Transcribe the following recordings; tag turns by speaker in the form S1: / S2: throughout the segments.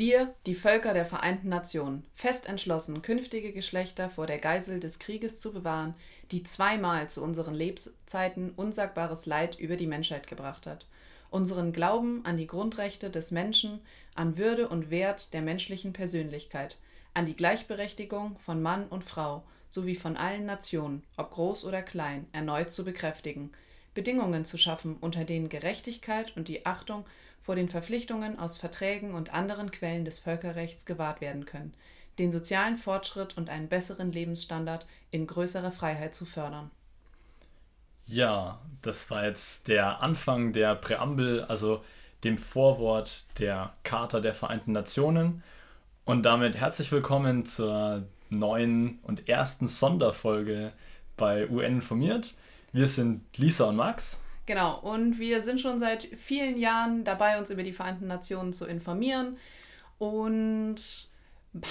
S1: Wir, die Völker der Vereinten Nationen, fest entschlossen, künftige Geschlechter vor der Geisel des Krieges zu bewahren, die zweimal zu unseren Lebzeiten unsagbares Leid über die Menschheit gebracht hat. Unseren Glauben an die Grundrechte des Menschen, an Würde und Wert der menschlichen Persönlichkeit, an die Gleichberechtigung von Mann und Frau sowie von allen Nationen, ob groß oder klein, erneut zu bekräftigen, Bedingungen zu schaffen, unter denen Gerechtigkeit und die Achtung vor den Verpflichtungen aus Verträgen und anderen Quellen des Völkerrechts gewahrt werden können, den sozialen Fortschritt und einen besseren Lebensstandard in größerer Freiheit zu fördern.
S2: Ja, das war jetzt der Anfang der Präambel, also dem Vorwort der Charta der Vereinten Nationen. Und damit herzlich willkommen zur neuen und ersten Sonderfolge bei UN informiert. Wir sind Lisa und Max.
S1: Genau, und wir sind schon seit vielen Jahren dabei, uns über die Vereinten Nationen zu informieren und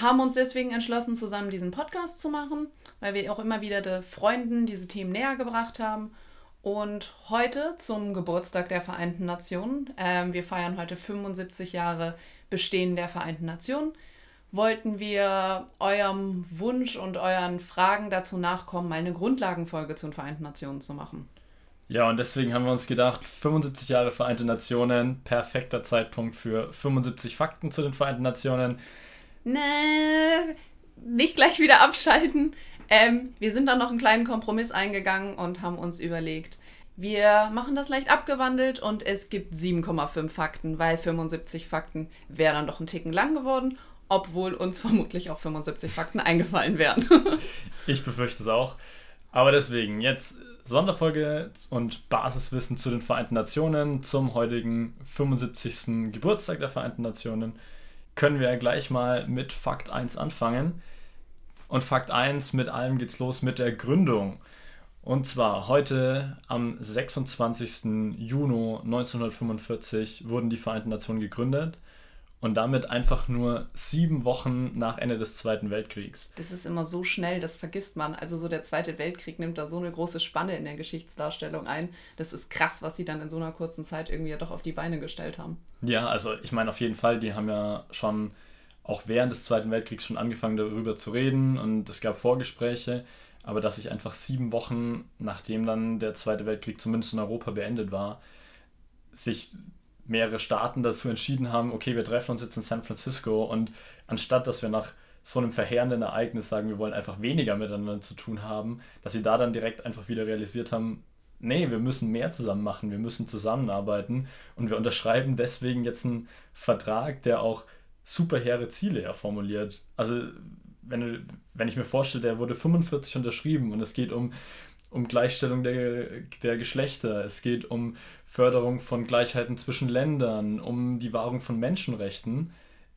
S1: haben uns deswegen entschlossen, zusammen diesen Podcast zu machen, weil wir auch immer wieder den Freunden diese Themen näher gebracht haben. Und heute zum Geburtstag der Vereinten Nationen, äh, wir feiern heute 75 Jahre Bestehen der Vereinten Nationen, wollten wir eurem Wunsch und euren Fragen dazu nachkommen, mal eine Grundlagenfolge zu den Vereinten Nationen zu machen.
S2: Ja, und deswegen haben wir uns gedacht, 75 Jahre Vereinte Nationen, perfekter Zeitpunkt für 75 Fakten zu den Vereinten Nationen.
S1: Nee, nicht gleich wieder abschalten. Ähm, wir sind dann noch einen kleinen Kompromiss eingegangen und haben uns überlegt, wir machen das leicht abgewandelt und es gibt 7,5 Fakten, weil 75 Fakten wäre dann doch ein Ticken lang geworden obwohl uns vermutlich auch 75 Fakten eingefallen wären.
S2: ich befürchte es auch. Aber deswegen jetzt Sonderfolge und Basiswissen zu den Vereinten Nationen zum heutigen 75. Geburtstag der Vereinten Nationen. Können wir gleich mal mit Fakt 1 anfangen. Und Fakt 1, mit allem geht's los mit der Gründung. Und zwar heute am 26. Juni 1945 wurden die Vereinten Nationen gegründet und damit einfach nur sieben Wochen nach Ende des Zweiten Weltkriegs.
S1: Das ist immer so schnell, das vergisst man. Also so der Zweite Weltkrieg nimmt da so eine große Spanne in der Geschichtsdarstellung ein. Das ist krass, was sie dann in so einer kurzen Zeit irgendwie ja doch auf die Beine gestellt haben.
S2: Ja, also ich meine auf jeden Fall, die haben ja schon auch während des Zweiten Weltkriegs schon angefangen darüber zu reden und es gab Vorgespräche, aber dass sich einfach sieben Wochen nachdem dann der Zweite Weltkrieg zumindest in Europa beendet war, sich mehrere Staaten dazu entschieden haben, okay, wir treffen uns jetzt in San Francisco und anstatt dass wir nach so einem verheerenden Ereignis sagen, wir wollen einfach weniger miteinander zu tun haben, dass sie da dann direkt einfach wieder realisiert haben, nee, wir müssen mehr zusammen machen, wir müssen zusammenarbeiten und wir unterschreiben deswegen jetzt einen Vertrag, der auch super hehre Ziele ja formuliert. Also wenn, wenn ich mir vorstelle, der wurde 45 unterschrieben und es geht um um Gleichstellung der, der Geschlechter, es geht um Förderung von Gleichheiten zwischen Ländern, um die Wahrung von Menschenrechten,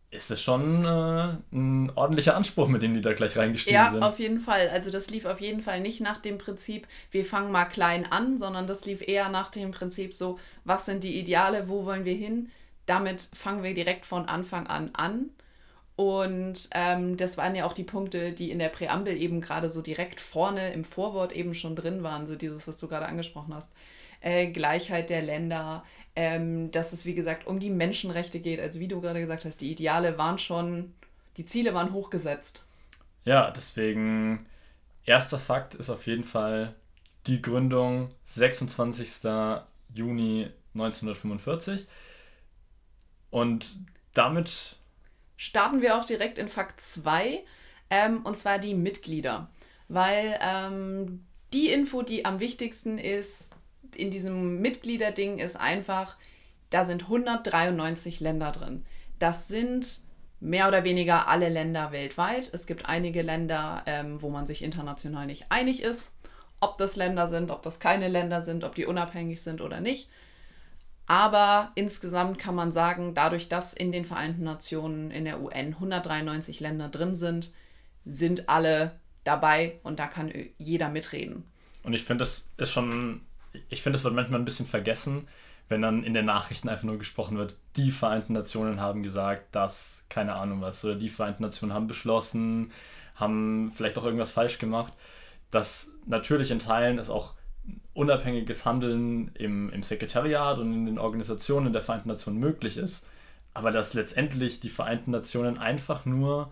S2: ist das schon äh, ein ordentlicher Anspruch, mit dem die da gleich reingestiegen
S1: ja, sind. Ja, auf jeden Fall. Also das lief auf jeden Fall nicht nach dem Prinzip, wir fangen mal klein an, sondern das lief eher nach dem Prinzip so, was sind die Ideale, wo wollen wir hin? Damit fangen wir direkt von Anfang an an und ähm, das waren ja auch die Punkte, die in der Präambel eben gerade so direkt vorne im Vorwort eben schon drin waren, so dieses, was du gerade angesprochen hast. Äh, Gleichheit der Länder, ähm, dass es wie gesagt um die Menschenrechte geht. Also wie du gerade gesagt hast, die Ideale waren schon, die Ziele waren hochgesetzt.
S2: Ja, deswegen, erster Fakt ist auf jeden Fall die Gründung 26. Juni 1945. Und damit
S1: starten wir auch direkt in Fakt 2, ähm, und zwar die Mitglieder. Weil ähm, die Info, die am wichtigsten ist in diesem Mitgliederding, ist einfach, da sind 193 Länder drin. Das sind mehr oder weniger alle Länder weltweit. Es gibt einige Länder, ähm, wo man sich international nicht einig ist, ob das Länder sind, ob das keine Länder sind, ob die unabhängig sind oder nicht. Aber insgesamt kann man sagen, dadurch, dass in den Vereinten Nationen, in der UN 193 Länder drin sind, sind alle dabei und da kann jeder mitreden.
S2: Und ich finde, das ist schon, ich finde, das wird manchmal ein bisschen vergessen, wenn dann in den Nachrichten einfach nur gesprochen wird, die Vereinten Nationen haben gesagt, dass, keine Ahnung was, oder die Vereinten Nationen haben beschlossen, haben vielleicht auch irgendwas falsch gemacht. Dass natürlich in Teilen es auch unabhängiges Handeln im, im Sekretariat und in den Organisationen der Vereinten Nationen möglich ist. aber dass letztendlich die Vereinten Nationen einfach nur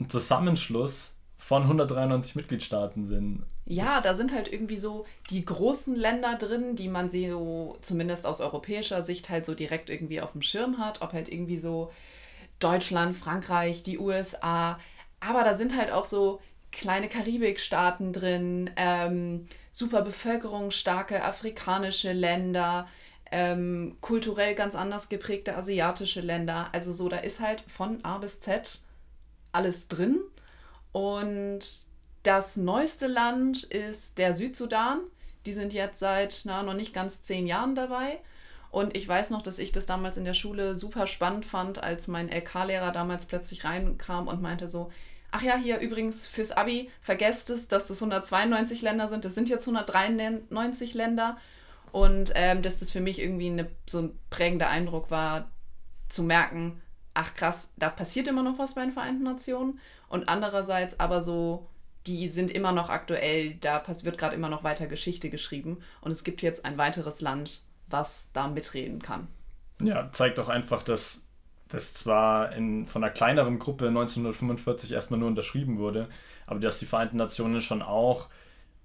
S2: ein Zusammenschluss von 193 Mitgliedstaaten sind.
S1: Ja, da sind halt irgendwie so die großen Länder drin, die man so zumindest aus europäischer Sicht halt so direkt irgendwie auf dem Schirm hat, ob halt irgendwie so Deutschland, Frankreich, die USA, aber da sind halt auch so kleine Karibikstaaten drin, ähm, super bevölkerungsstarke afrikanische Länder, ähm, kulturell ganz anders geprägte asiatische Länder. Also so, da ist halt von A bis Z alles drin. Und das neueste Land ist der Südsudan. Die sind jetzt seit na, noch nicht ganz zehn Jahren dabei. Und ich weiß noch, dass ich das damals in der Schule super spannend fand, als mein LK-Lehrer damals plötzlich reinkam und meinte so, ach ja, hier übrigens fürs Abi, vergesst es, dass das 192 Länder sind. Das sind jetzt 193 Länder. Und ähm, dass das für mich irgendwie eine, so ein prägender Eindruck war, zu merken, ach krass, da passiert immer noch was bei den Vereinten Nationen. Und andererseits aber so, die sind immer noch aktuell, da wird gerade immer noch weiter Geschichte geschrieben. Und es gibt jetzt ein weiteres Land, was da mitreden kann.
S2: Ja, zeigt auch einfach, dass das zwar in, von einer kleineren Gruppe 1945 erstmal nur unterschrieben wurde, aber dass die Vereinten Nationen schon auch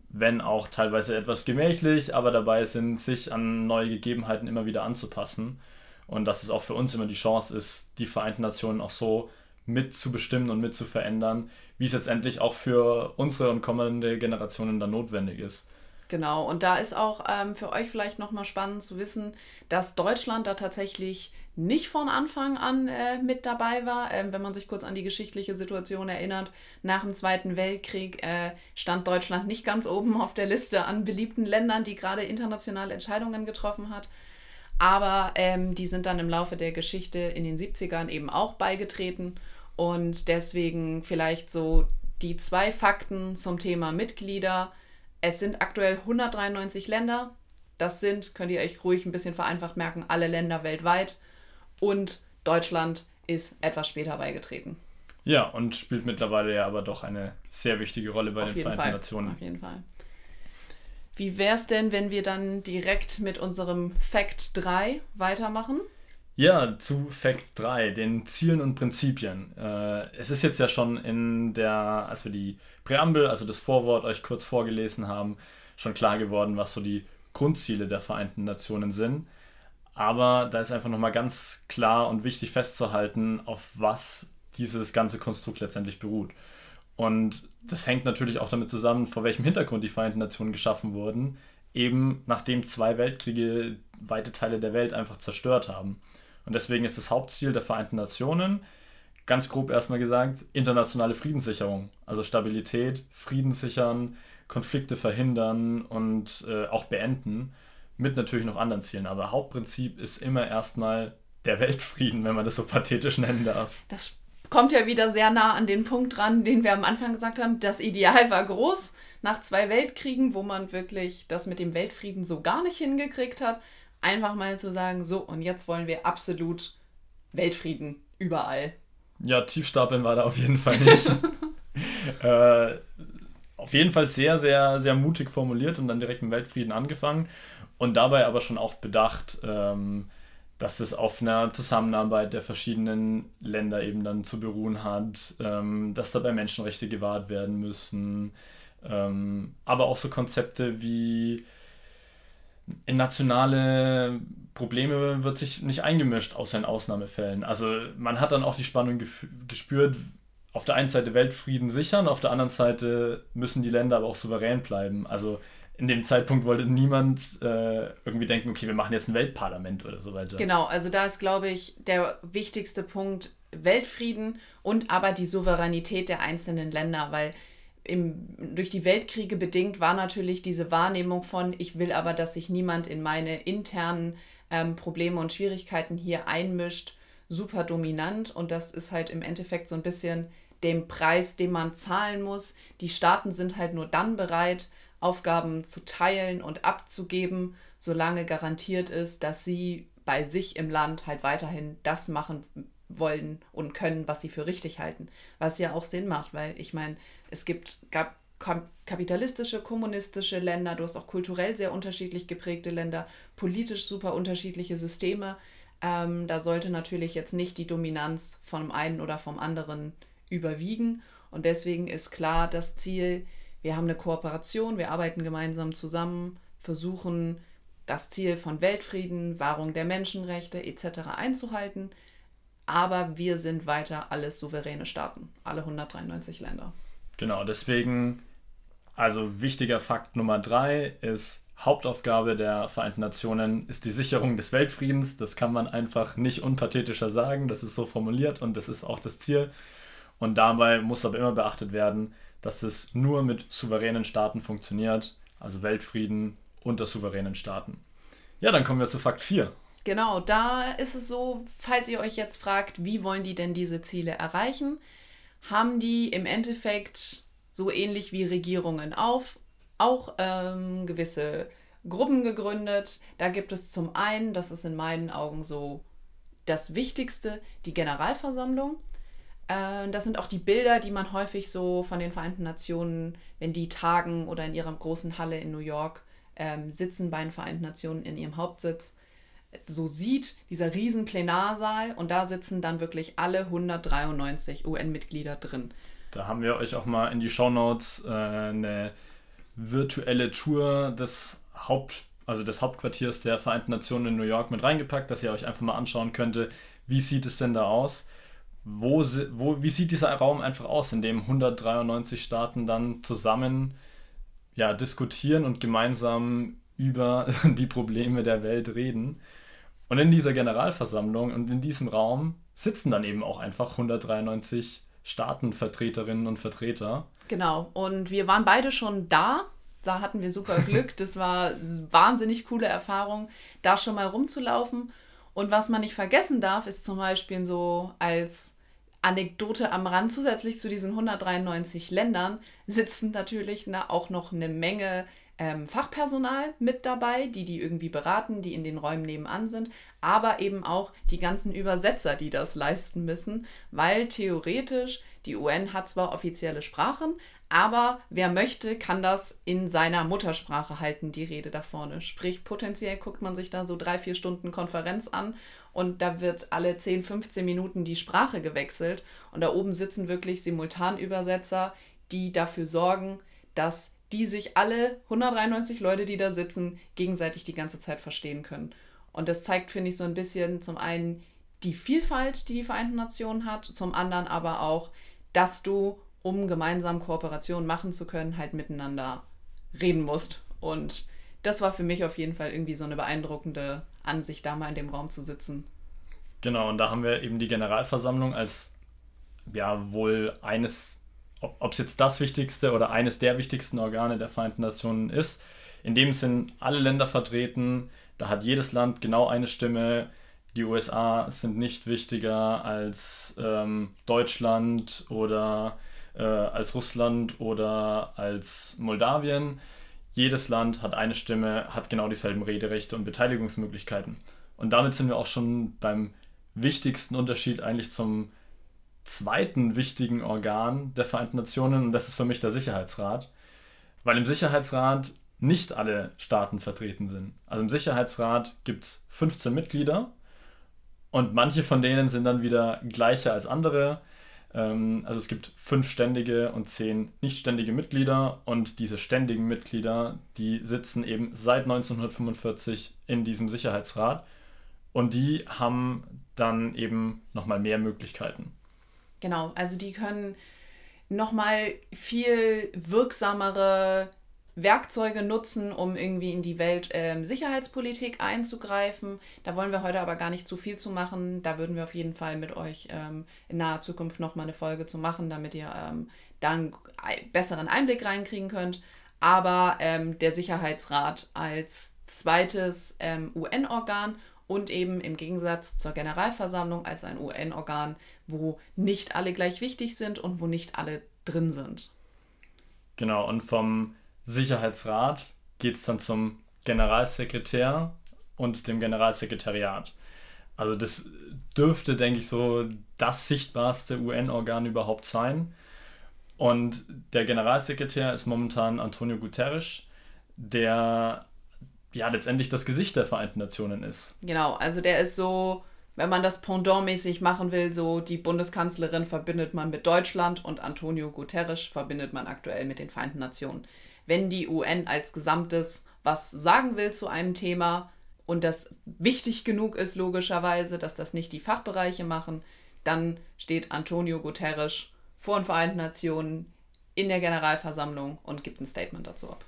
S2: wenn auch teilweise etwas gemächlich, aber dabei sind, sich an neue Gegebenheiten immer wieder anzupassen. Und dass es auch für uns immer die Chance ist, die Vereinten Nationen auch so mitzubestimmen und mitzuverändern, wie es letztendlich auch für unsere und kommende Generationen dann notwendig ist.
S1: Genau, und da ist auch ähm, für euch vielleicht nochmal spannend zu wissen, dass Deutschland da tatsächlich nicht von Anfang an äh, mit dabei war. Ähm, wenn man sich kurz an die geschichtliche Situation erinnert, nach dem Zweiten Weltkrieg äh, stand Deutschland nicht ganz oben auf der Liste an beliebten Ländern, die gerade internationale Entscheidungen getroffen hat. Aber ähm, die sind dann im Laufe der Geschichte in den 70ern eben auch beigetreten. Und deswegen vielleicht so die zwei Fakten zum Thema Mitglieder. Es sind aktuell 193 Länder. Das sind, könnt ihr euch ruhig ein bisschen vereinfacht merken, alle Länder weltweit und Deutschland ist etwas später beigetreten.
S2: Ja, und spielt mittlerweile ja aber doch eine sehr wichtige Rolle bei Auf den Vereinten
S1: Fall.
S2: Nationen.
S1: Auf jeden Fall. Wie wäre es denn, wenn wir dann direkt mit unserem Fact 3 weitermachen?
S2: Ja, zu Fact 3, den Zielen und Prinzipien. Äh, es ist jetzt ja schon in der, als wir die Präambel, also das Vorwort euch kurz vorgelesen haben, schon klar geworden, was so die Grundziele der Vereinten Nationen sind. Aber da ist einfach nochmal ganz klar und wichtig festzuhalten, auf was dieses ganze Konstrukt letztendlich beruht. Und das hängt natürlich auch damit zusammen, vor welchem Hintergrund die Vereinten Nationen geschaffen wurden, eben nachdem zwei Weltkriege weite Teile der Welt einfach zerstört haben. Und deswegen ist das Hauptziel der Vereinten Nationen, ganz grob erstmal gesagt, internationale Friedenssicherung. Also Stabilität, Frieden sichern, Konflikte verhindern und äh, auch beenden mit natürlich noch anderen Zielen. Aber Hauptprinzip ist immer erstmal der Weltfrieden, wenn man das so pathetisch nennen darf.
S1: Das kommt ja wieder sehr nah an den Punkt ran, den wir am Anfang gesagt haben. Das Ideal war groß nach zwei Weltkriegen, wo man wirklich das mit dem Weltfrieden so gar nicht hingekriegt hat. Einfach mal zu sagen, so und jetzt wollen wir absolut Weltfrieden überall.
S2: Ja, Tiefstapeln war da auf jeden Fall nicht. äh, auf jeden Fall sehr, sehr, sehr mutig formuliert und dann direkt mit Weltfrieden angefangen. Und dabei aber schon auch bedacht, ähm, dass das auf einer Zusammenarbeit der verschiedenen Länder eben dann zu beruhen hat, ähm, dass dabei Menschenrechte gewahrt werden müssen, ähm, aber auch so Konzepte wie in nationale Probleme wird sich nicht eingemischt, außer in Ausnahmefällen. Also man hat dann auch die Spannung gespürt, auf der einen Seite Weltfrieden sichern, auf der anderen Seite müssen die Länder aber auch souverän bleiben. Also in dem Zeitpunkt wollte niemand äh, irgendwie denken, okay, wir machen jetzt ein Weltparlament oder so weiter.
S1: Genau, also da ist, glaube ich, der wichtigste Punkt Weltfrieden und aber die Souveränität der einzelnen Länder, weil im, durch die Weltkriege bedingt war natürlich diese Wahrnehmung von, ich will aber, dass sich niemand in meine internen ähm, Probleme und Schwierigkeiten hier einmischt, super dominant und das ist halt im Endeffekt so ein bisschen dem Preis, den man zahlen muss. Die Staaten sind halt nur dann bereit, Aufgaben zu teilen und abzugeben, solange garantiert ist, dass sie bei sich im Land halt weiterhin das machen wollen und können, was sie für richtig halten. Was ja auch Sinn macht, weil ich meine, es gibt gab kapitalistische, kommunistische Länder, du hast auch kulturell sehr unterschiedlich geprägte Länder, politisch super unterschiedliche Systeme. Ähm, da sollte natürlich jetzt nicht die Dominanz vom einen oder vom anderen überwiegen. Und deswegen ist klar das Ziel, wir haben eine Kooperation, wir arbeiten gemeinsam zusammen, versuchen das Ziel von Weltfrieden, Wahrung der Menschenrechte etc. einzuhalten. Aber wir sind weiter alles souveräne Staaten, alle 193 Länder.
S2: Genau, deswegen, also wichtiger Fakt Nummer drei ist, Hauptaufgabe der Vereinten Nationen ist die Sicherung des Weltfriedens. Das kann man einfach nicht unpathetischer sagen. Das ist so formuliert und das ist auch das Ziel. Und dabei muss aber immer beachtet werden, dass es nur mit souveränen Staaten funktioniert, also Weltfrieden unter souveränen Staaten. Ja, dann kommen wir zu Fakt 4.
S1: Genau, da ist es so, falls ihr euch jetzt fragt, wie wollen die denn diese Ziele erreichen, haben die im Endeffekt so ähnlich wie Regierungen auf, auch ähm, gewisse Gruppen gegründet. Da gibt es zum einen, das ist in meinen Augen so das Wichtigste, die Generalversammlung. Äh, das sind auch die Bilder, die man häufig so von den Vereinten Nationen, wenn die tagen oder in ihrer großen Halle in New York ähm, sitzen bei den Vereinten Nationen in ihrem Hauptsitz, so sieht, dieser riesen Plenarsaal und da sitzen dann wirklich alle 193 UN-Mitglieder drin.
S2: Da haben wir euch auch mal in die Shownotes äh, eine virtuelle Tour des Haupt, also des Hauptquartiers der Vereinten Nationen in New York mit reingepackt, dass ihr euch einfach mal anschauen könntet, wie sieht es denn da aus wo, wo, wie sieht dieser Raum einfach aus, in dem 193 Staaten dann zusammen ja, diskutieren und gemeinsam über die Probleme der Welt reden. Und in dieser Generalversammlung und in diesem Raum sitzen dann eben auch einfach 193 Staatenvertreterinnen und Vertreter.
S1: Genau, und wir waren beide schon da. Da hatten wir super Glück. Das war wahnsinnig coole Erfahrung, da schon mal rumzulaufen. Und was man nicht vergessen darf, ist zum Beispiel so als Anekdote am Rand, zusätzlich zu diesen 193 Ländern sitzen natürlich na, auch noch eine Menge ähm, Fachpersonal mit dabei, die die irgendwie beraten, die in den Räumen nebenan sind, aber eben auch die ganzen Übersetzer, die das leisten müssen, weil theoretisch die UN hat zwar offizielle Sprachen, aber wer möchte, kann das in seiner Muttersprache halten, die Rede da vorne. Sprich, potenziell guckt man sich da so drei, vier Stunden Konferenz an und da wird alle 10, 15 Minuten die Sprache gewechselt und da oben sitzen wirklich Simultanübersetzer, die dafür sorgen, dass die sich alle 193 Leute, die da sitzen, gegenseitig die ganze Zeit verstehen können. Und das zeigt, finde ich, so ein bisschen zum einen die Vielfalt, die die Vereinten Nationen hat, zum anderen aber auch, dass du, um gemeinsam Kooperationen machen zu können, halt miteinander reden musst. Und das war für mich auf jeden Fall irgendwie so eine beeindruckende Ansicht, da mal in dem Raum zu sitzen.
S2: Genau, und da haben wir eben die Generalversammlung als ja wohl eines, ob es jetzt das wichtigste oder eines der wichtigsten Organe der Vereinten Nationen ist. In dem sind alle Länder vertreten, da hat jedes Land genau eine Stimme. Die USA sind nicht wichtiger als ähm, Deutschland oder äh, als Russland oder als Moldawien. Jedes Land hat eine Stimme, hat genau dieselben Rederechte und Beteiligungsmöglichkeiten. Und damit sind wir auch schon beim wichtigsten Unterschied eigentlich zum zweiten wichtigen Organ der Vereinten Nationen und das ist für mich der Sicherheitsrat. Weil im Sicherheitsrat nicht alle Staaten vertreten sind. Also im Sicherheitsrat gibt es 15 Mitglieder und manche von denen sind dann wieder gleicher als andere. Ähm, also es gibt fünf ständige und zehn nichtständige Mitglieder und diese ständigen Mitglieder, die sitzen eben seit 1945 in diesem Sicherheitsrat und die haben dann eben nochmal mehr Möglichkeiten.
S1: Genau, also die können nochmal viel wirksamere Werkzeuge nutzen, um irgendwie in die Weltsicherheitspolitik ähm, einzugreifen. Da wollen wir heute aber gar nicht zu viel zu machen. Da würden wir auf jeden Fall mit euch ähm, in naher Zukunft nochmal eine Folge zu machen, damit ihr ähm, dann einen besseren Einblick reinkriegen könnt. Aber ähm, der Sicherheitsrat als zweites ähm, UN-Organ und eben im Gegensatz zur Generalversammlung als ein UN-Organ, wo nicht alle gleich wichtig sind und wo nicht alle drin sind.
S2: Genau, und vom Sicherheitsrat geht es dann zum Generalsekretär und dem Generalsekretariat. Also das dürfte, denke ich, so das sichtbarste UN-Organ überhaupt sein. Und der Generalsekretär ist momentan Antonio Guterres, der ja letztendlich das Gesicht der Vereinten Nationen ist.
S1: Genau, also der ist so, wenn man das Pendant-mäßig machen will, so die Bundeskanzlerin verbindet man mit Deutschland und Antonio Guterres verbindet man aktuell mit den Vereinten Nationen. Wenn die UN als Gesamtes was sagen will zu einem Thema und das wichtig genug ist, logischerweise, dass das nicht die Fachbereiche machen, dann steht Antonio Guterres vor den Vereinten Nationen in der Generalversammlung und gibt ein Statement dazu ab.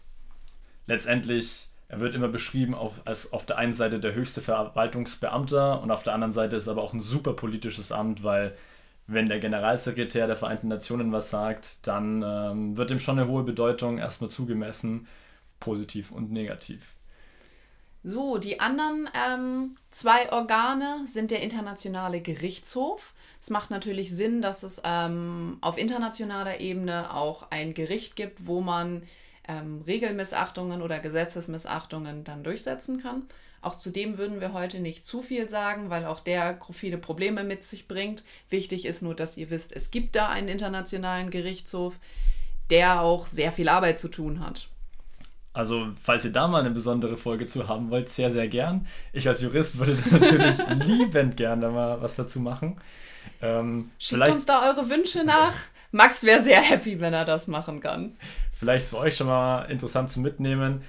S2: Letztendlich, er wird immer beschrieben auf, als auf der einen Seite der höchste Verwaltungsbeamter und auf der anderen Seite ist aber auch ein super politisches Amt, weil wenn der Generalsekretär der Vereinten Nationen was sagt, dann ähm, wird ihm schon eine hohe Bedeutung erstmal zugemessen, positiv und negativ.
S1: So, die anderen ähm, zwei Organe sind der Internationale Gerichtshof. Es macht natürlich Sinn, dass es ähm, auf internationaler Ebene auch ein Gericht gibt, wo man ähm, Regelmissachtungen oder Gesetzesmissachtungen dann durchsetzen kann. Auch zu dem würden wir heute nicht zu viel sagen, weil auch der viele Probleme mit sich bringt. Wichtig ist nur, dass ihr wisst, es gibt da einen internationalen Gerichtshof, der auch sehr viel Arbeit zu tun hat.
S2: Also, falls ihr da mal eine besondere Folge zu haben wollt, sehr, sehr gern. Ich als Jurist würde natürlich liebend gern da mal was dazu machen.
S1: Ähm, Schickt uns da eure Wünsche nach. Max wäre sehr happy, wenn er das machen kann.
S2: Vielleicht für euch schon mal interessant zu mitnehmen,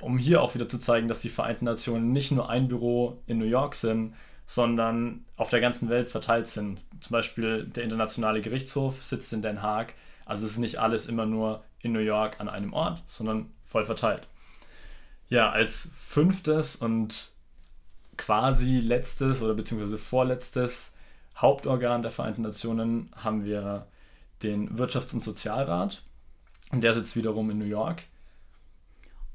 S2: um hier auch wieder zu zeigen, dass die Vereinten Nationen nicht nur ein Büro in New York sind, sondern auf der ganzen Welt verteilt sind. Zum Beispiel der Internationale Gerichtshof sitzt in Den Haag. Also es ist nicht alles immer nur in New York an einem Ort, sondern voll verteilt. Ja, als fünftes und quasi letztes oder beziehungsweise vorletztes Hauptorgan der Vereinten Nationen haben wir den Wirtschafts- und Sozialrat. Und der sitzt wiederum in New York.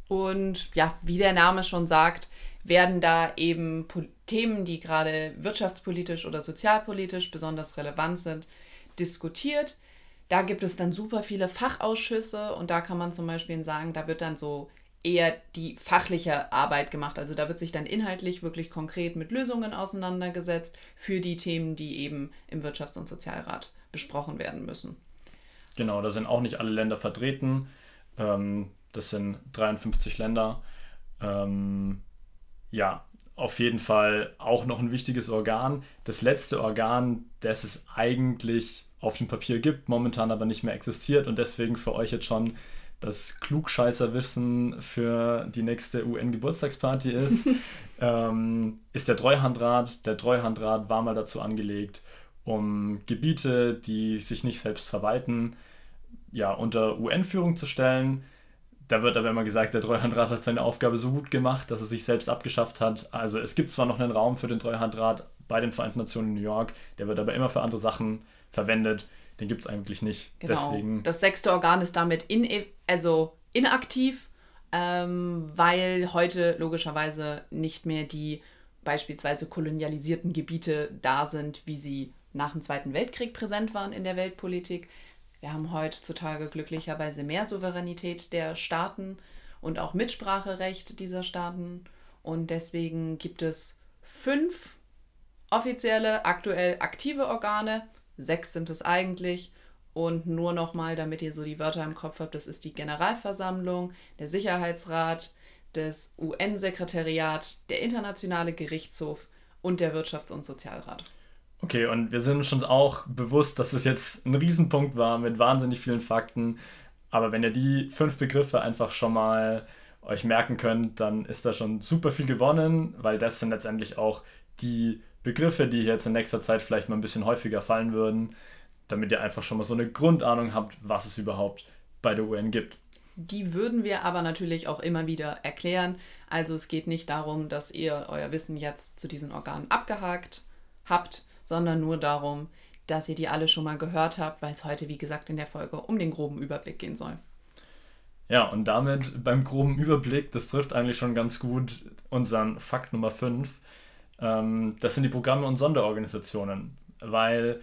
S1: Und ja, wie der Name schon sagt, werden da eben Themen, die gerade wirtschaftspolitisch oder sozialpolitisch besonders relevant sind, diskutiert. Da gibt es dann super viele Fachausschüsse und da kann man zum Beispiel sagen, da wird dann so eher die fachliche Arbeit gemacht. Also da wird sich dann inhaltlich wirklich konkret mit Lösungen auseinandergesetzt für die Themen, die eben im Wirtschafts- und Sozialrat besprochen werden müssen.
S2: Genau, da sind auch nicht alle Länder vertreten. Ähm, das sind 53 Länder. Ähm, ja, auf jeden Fall auch noch ein wichtiges Organ. Das letzte Organ, das es eigentlich auf dem Papier gibt, momentan aber nicht mehr existiert und deswegen für euch jetzt schon das Klugscheißerwissen für die nächste UN-Geburtstagsparty ist, ähm, ist der Treuhandrat. Der Treuhandrat war mal dazu angelegt, um Gebiete, die sich nicht selbst verwalten, ja, unter UN-Führung zu stellen. Da wird aber immer gesagt, der Treuhandrat hat seine Aufgabe so gut gemacht, dass er sich selbst abgeschafft hat. Also es gibt zwar noch einen Raum für den Treuhandrat bei den Vereinten Nationen in New York, der wird aber immer für andere Sachen verwendet. Den gibt es eigentlich nicht.
S1: Genau. Deswegen. Das sechste Organ ist damit in, also inaktiv, ähm, weil heute logischerweise nicht mehr die beispielsweise kolonialisierten Gebiete da sind, wie sie nach dem Zweiten Weltkrieg präsent waren in der Weltpolitik. Wir haben heutzutage glücklicherweise mehr Souveränität der Staaten und auch Mitspracherecht dieser Staaten. Und deswegen gibt es fünf offizielle, aktuell aktive Organe, Sechs sind es eigentlich. Und nur nochmal, damit ihr so die Wörter im Kopf habt, das ist die Generalversammlung, der Sicherheitsrat, das UN-Sekretariat, der Internationale Gerichtshof und der Wirtschafts- und Sozialrat.
S2: Okay, und wir sind uns schon auch bewusst, dass es jetzt ein Riesenpunkt war mit wahnsinnig vielen Fakten. Aber wenn ihr die fünf Begriffe einfach schon mal euch merken könnt, dann ist da schon super viel gewonnen, weil das sind letztendlich auch die Begriffe, die jetzt in nächster Zeit vielleicht mal ein bisschen häufiger fallen würden, damit ihr einfach schon mal so eine Grundahnung habt, was es überhaupt bei der UN gibt.
S1: Die würden wir aber natürlich auch immer wieder erklären. Also es geht nicht darum, dass ihr euer Wissen jetzt zu diesen Organen abgehakt habt, sondern nur darum, dass ihr die alle schon mal gehört habt, weil es heute, wie gesagt, in der Folge um den groben Überblick gehen soll.
S2: Ja, und damit beim groben Überblick, das trifft eigentlich schon ganz gut unseren Fakt Nummer 5. Ähm, das sind die Programme und Sonderorganisationen, weil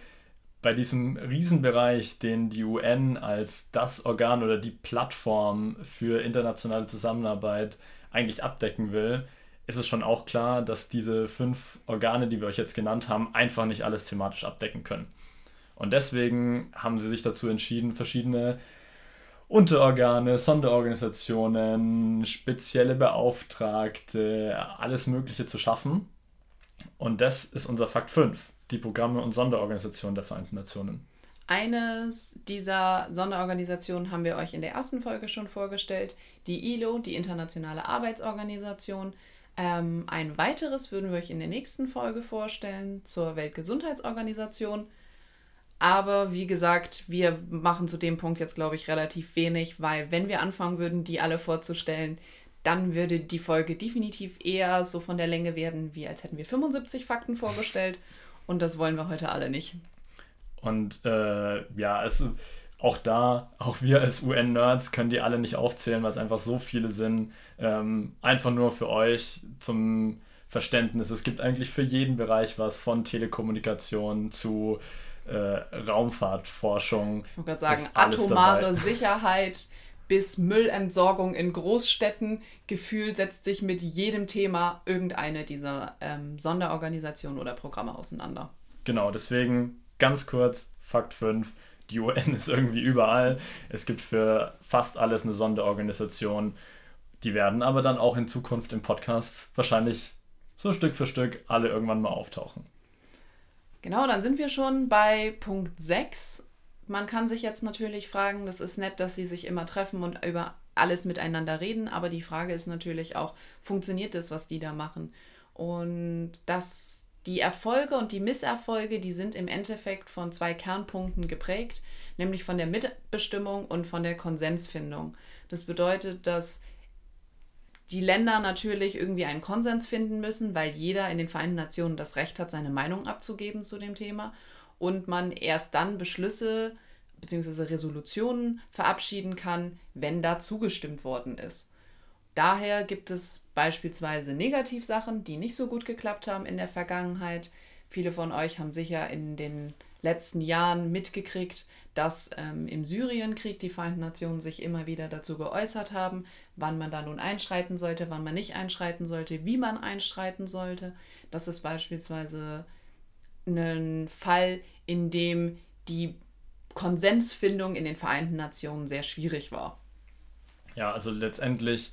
S2: bei diesem Riesenbereich, den die UN als das Organ oder die Plattform für internationale Zusammenarbeit eigentlich abdecken will, ist es schon auch klar, dass diese fünf Organe, die wir euch jetzt genannt haben, einfach nicht alles thematisch abdecken können. Und deswegen haben sie sich dazu entschieden, verschiedene Unterorgane, Sonderorganisationen, spezielle Beauftragte, alles Mögliche zu schaffen. Und das ist unser Fakt 5, die Programme und Sonderorganisationen der Vereinten Nationen.
S1: Eines dieser Sonderorganisationen haben wir euch in der ersten Folge schon vorgestellt, die ILO, die Internationale Arbeitsorganisation. Ähm, ein weiteres würden wir euch in der nächsten Folge vorstellen zur Weltgesundheitsorganisation. Aber wie gesagt, wir machen zu dem Punkt jetzt, glaube ich, relativ wenig, weil wenn wir anfangen würden, die alle vorzustellen, dann würde die Folge definitiv eher so von der Länge werden, wie als hätten wir 75 Fakten vorgestellt. Und das wollen wir heute alle nicht.
S2: Und äh, ja, es, auch da, auch wir als UN-Nerds können die alle nicht aufzählen, weil es einfach so viele sind. Ähm, einfach nur für euch zum Verständnis. Es gibt eigentlich für jeden Bereich was, von Telekommunikation zu äh, Raumfahrtforschung. Ich wollte gerade sagen,
S1: atomare dabei. Sicherheit bis Müllentsorgung in Großstädten. Gefühlt setzt sich mit jedem Thema irgendeine dieser ähm, Sonderorganisationen oder Programme auseinander.
S2: Genau, deswegen ganz kurz, Fakt 5. Die UN ist irgendwie überall. Es gibt für fast alles eine Sonderorganisation. Die werden aber dann auch in Zukunft im Podcast wahrscheinlich so Stück für Stück alle irgendwann mal auftauchen.
S1: Genau, dann sind wir schon bei Punkt 6. Man kann sich jetzt natürlich fragen, das ist nett, dass sie sich immer treffen und über alles miteinander reden, aber die Frage ist natürlich auch, funktioniert das, was die da machen? Und das, die Erfolge und die Misserfolge, die sind im Endeffekt von zwei Kernpunkten geprägt, nämlich von der Mitbestimmung und von der Konsensfindung. Das bedeutet, dass die Länder natürlich irgendwie einen Konsens finden müssen, weil jeder in den Vereinten Nationen das Recht hat, seine Meinung abzugeben zu dem Thema und man erst dann Beschlüsse bzw. Resolutionen verabschieden kann, wenn da zugestimmt worden ist. Daher gibt es beispielsweise Negativsachen, die nicht so gut geklappt haben in der Vergangenheit. Viele von euch haben sicher in den letzten Jahren mitgekriegt, dass ähm, im Syrienkrieg die Vereinten Nationen sich immer wieder dazu geäußert haben, wann man da nun einschreiten sollte, wann man nicht einschreiten sollte, wie man einschreiten sollte. Das ist beispielsweise ein Fall, in dem die Konsensfindung in den Vereinten Nationen sehr schwierig war.
S2: Ja, also letztendlich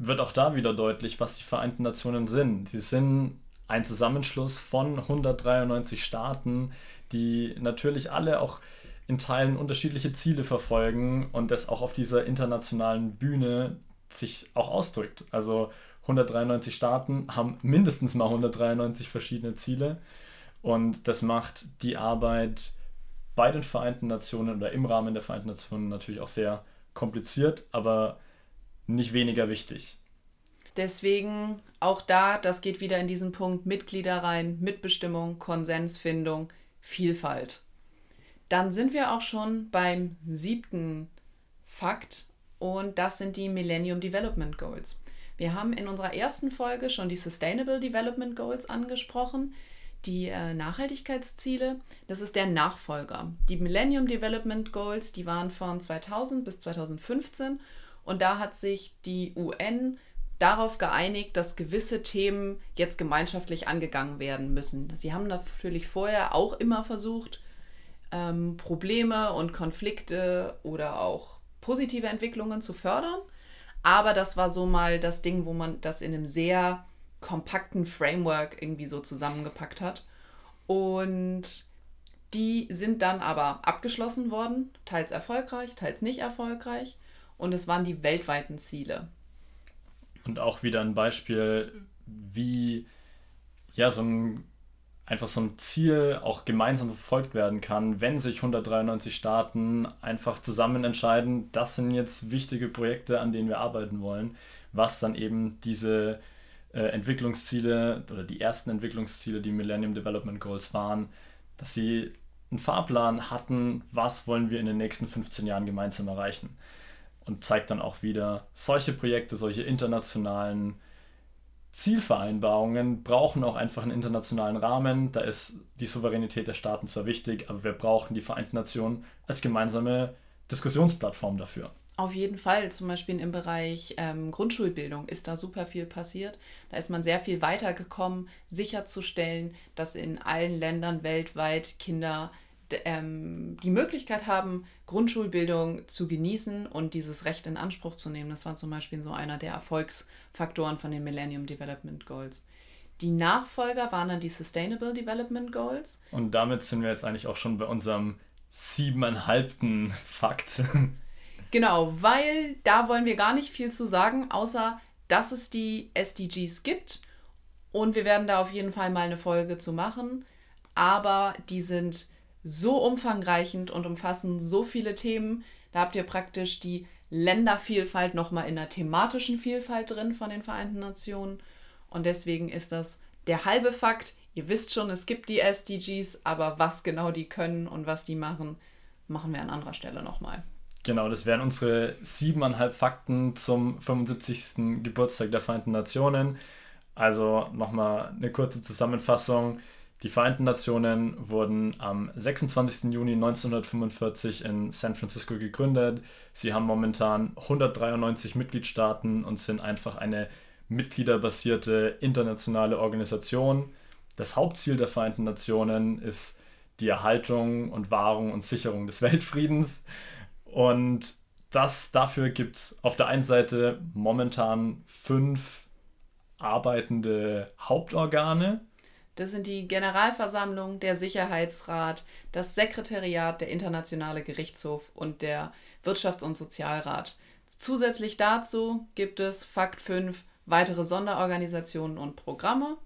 S2: wird auch da wieder deutlich, was die Vereinten Nationen sind. Sie sind ein Zusammenschluss von 193 Staaten, die natürlich alle auch in Teilen unterschiedliche Ziele verfolgen und das auch auf dieser internationalen Bühne sich auch ausdrückt. Also 193 Staaten haben mindestens mal 193 verschiedene Ziele und das macht die Arbeit bei den Vereinten Nationen oder im Rahmen der Vereinten Nationen natürlich auch sehr kompliziert, aber nicht weniger wichtig.
S1: Deswegen auch da, das geht wieder in diesen Punkt Mitglieder rein, Mitbestimmung, Konsensfindung, Vielfalt. Dann sind wir auch schon beim siebten Fakt und das sind die Millennium Development Goals. Wir haben in unserer ersten Folge schon die Sustainable Development Goals angesprochen, die äh, Nachhaltigkeitsziele. Das ist der Nachfolger. Die Millennium Development Goals, die waren von 2000 bis 2015 und da hat sich die UN darauf geeinigt, dass gewisse Themen jetzt gemeinschaftlich angegangen werden müssen. Sie haben natürlich vorher auch immer versucht, ähm, Probleme und Konflikte oder auch positive Entwicklungen zu fördern. Aber das war so mal das Ding, wo man das in einem sehr kompakten Framework irgendwie so zusammengepackt hat. Und die sind dann aber abgeschlossen worden, teils erfolgreich, teils nicht erfolgreich. Und es waren die weltweiten Ziele.
S2: Und auch wieder ein Beispiel, wie ja so ein einfach so ein Ziel auch gemeinsam verfolgt werden kann, wenn sich 193 Staaten einfach zusammen entscheiden, das sind jetzt wichtige Projekte, an denen wir arbeiten wollen, was dann eben diese äh, Entwicklungsziele oder die ersten Entwicklungsziele, die Millennium Development Goals waren, dass sie einen Fahrplan hatten, was wollen wir in den nächsten 15 Jahren gemeinsam erreichen. Und zeigt dann auch wieder solche Projekte, solche internationalen Zielvereinbarungen brauchen auch einfach einen internationalen Rahmen. Da ist die Souveränität der Staaten zwar wichtig, aber wir brauchen die Vereinten Nationen als gemeinsame Diskussionsplattform dafür.
S1: Auf jeden Fall, zum Beispiel im Bereich ähm, Grundschulbildung ist da super viel passiert. Da ist man sehr viel weitergekommen, sicherzustellen, dass in allen Ländern weltweit Kinder ähm, die Möglichkeit haben, Grundschulbildung zu genießen und dieses Recht in Anspruch zu nehmen. Das war zum Beispiel so einer der Erfolgsfaktoren von den Millennium Development Goals. Die Nachfolger waren dann die Sustainable Development Goals.
S2: Und damit sind wir jetzt eigentlich auch schon bei unserem siebeneinhalbten Fakt.
S1: Genau, weil da wollen wir gar nicht viel zu sagen, außer dass es die SDGs gibt. Und wir werden da auf jeden Fall mal eine Folge zu machen. Aber die sind so umfangreichend und umfassen so viele Themen. Da habt ihr praktisch die Ländervielfalt nochmal in der thematischen Vielfalt drin von den Vereinten Nationen. Und deswegen ist das der halbe Fakt. Ihr wisst schon, es gibt die SDGs, aber was genau die können und was die machen, machen wir an anderer Stelle nochmal.
S2: Genau, das wären unsere siebeneinhalb Fakten zum 75. Geburtstag der Vereinten Nationen. Also nochmal eine kurze Zusammenfassung. Die Vereinten Nationen wurden am 26. Juni 1945 in San Francisco gegründet. Sie haben momentan 193 Mitgliedstaaten und sind einfach eine mitgliederbasierte internationale Organisation. Das Hauptziel der Vereinten Nationen ist die Erhaltung und Wahrung und Sicherung des Weltfriedens. Und das, dafür gibt es auf der einen Seite momentan fünf arbeitende Hauptorgane.
S1: Das sind die Generalversammlung, der Sicherheitsrat, das Sekretariat, der Internationale Gerichtshof und der Wirtschafts- und Sozialrat. Zusätzlich dazu gibt es Fakt 5 weitere Sonderorganisationen und Programme.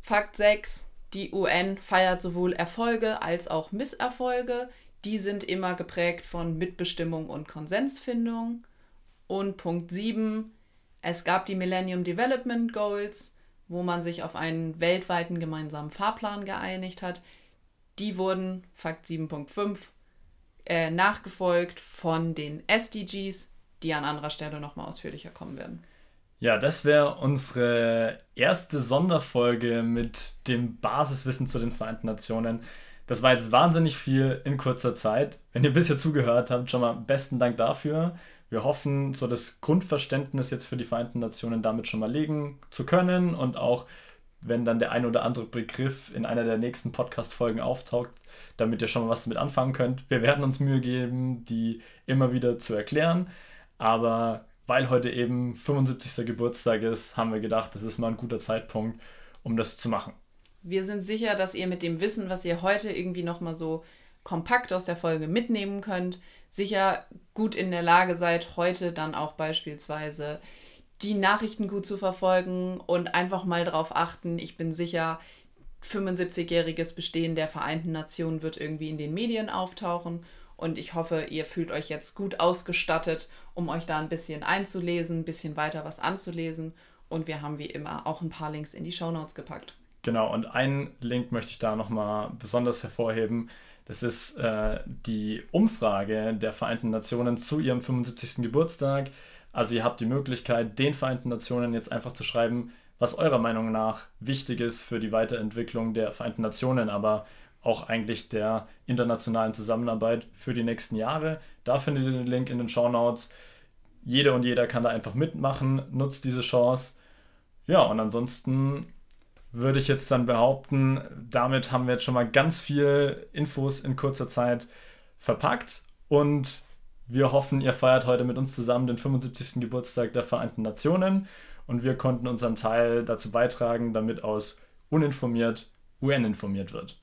S1: Fakt 6, die UN feiert sowohl Erfolge als auch Misserfolge. Die sind immer geprägt von Mitbestimmung und Konsensfindung. Und Punkt 7, es gab die Millennium Development Goals, wo man sich auf einen weltweiten gemeinsamen Fahrplan geeinigt hat. Die wurden, Fakt 7.5, äh, nachgefolgt von den SDGs, die an anderer Stelle nochmal ausführlicher kommen werden.
S2: Ja, das wäre unsere erste Sonderfolge mit dem Basiswissen zu den Vereinten Nationen. Das war jetzt wahnsinnig viel in kurzer Zeit. Wenn ihr bisher zugehört habt, schon mal besten Dank dafür. Wir hoffen, so das Grundverständnis jetzt für die Vereinten Nationen damit schon mal legen zu können und auch, wenn dann der ein oder andere Begriff in einer der nächsten Podcast-Folgen auftaucht, damit ihr schon mal was damit anfangen könnt. Wir werden uns Mühe geben, die immer wieder zu erklären. Aber weil heute eben 75. Geburtstag ist, haben wir gedacht, das ist mal ein guter Zeitpunkt, um das zu machen.
S1: Wir sind sicher, dass ihr mit dem Wissen, was ihr heute irgendwie nochmal so kompakt aus der Folge mitnehmen könnt, sicher gut in der Lage seid, heute dann auch beispielsweise die Nachrichten gut zu verfolgen und einfach mal darauf achten. Ich bin sicher, 75-jähriges Bestehen der Vereinten Nationen wird irgendwie in den Medien auftauchen und ich hoffe, ihr fühlt euch jetzt gut ausgestattet, um euch da ein bisschen einzulesen, ein bisschen weiter was anzulesen. Und wir haben wie immer auch ein paar Links in die Show Notes gepackt.
S2: Genau, und einen Link möchte ich da nochmal besonders hervorheben. Das ist äh, die Umfrage der Vereinten Nationen zu ihrem 75. Geburtstag. Also ihr habt die Möglichkeit, den Vereinten Nationen jetzt einfach zu schreiben, was eurer Meinung nach wichtig ist für die Weiterentwicklung der Vereinten Nationen, aber auch eigentlich der internationalen Zusammenarbeit für die nächsten Jahre. Da findet ihr den Link in den Show Notes. Jeder und jeder kann da einfach mitmachen, nutzt diese Chance. Ja, und ansonsten würde ich jetzt dann behaupten, damit haben wir jetzt schon mal ganz viel Infos in kurzer Zeit verpackt und wir hoffen, ihr feiert heute mit uns zusammen den 75. Geburtstag der Vereinten Nationen und wir konnten unseren Teil dazu beitragen, damit aus uninformiert UN informiert wird.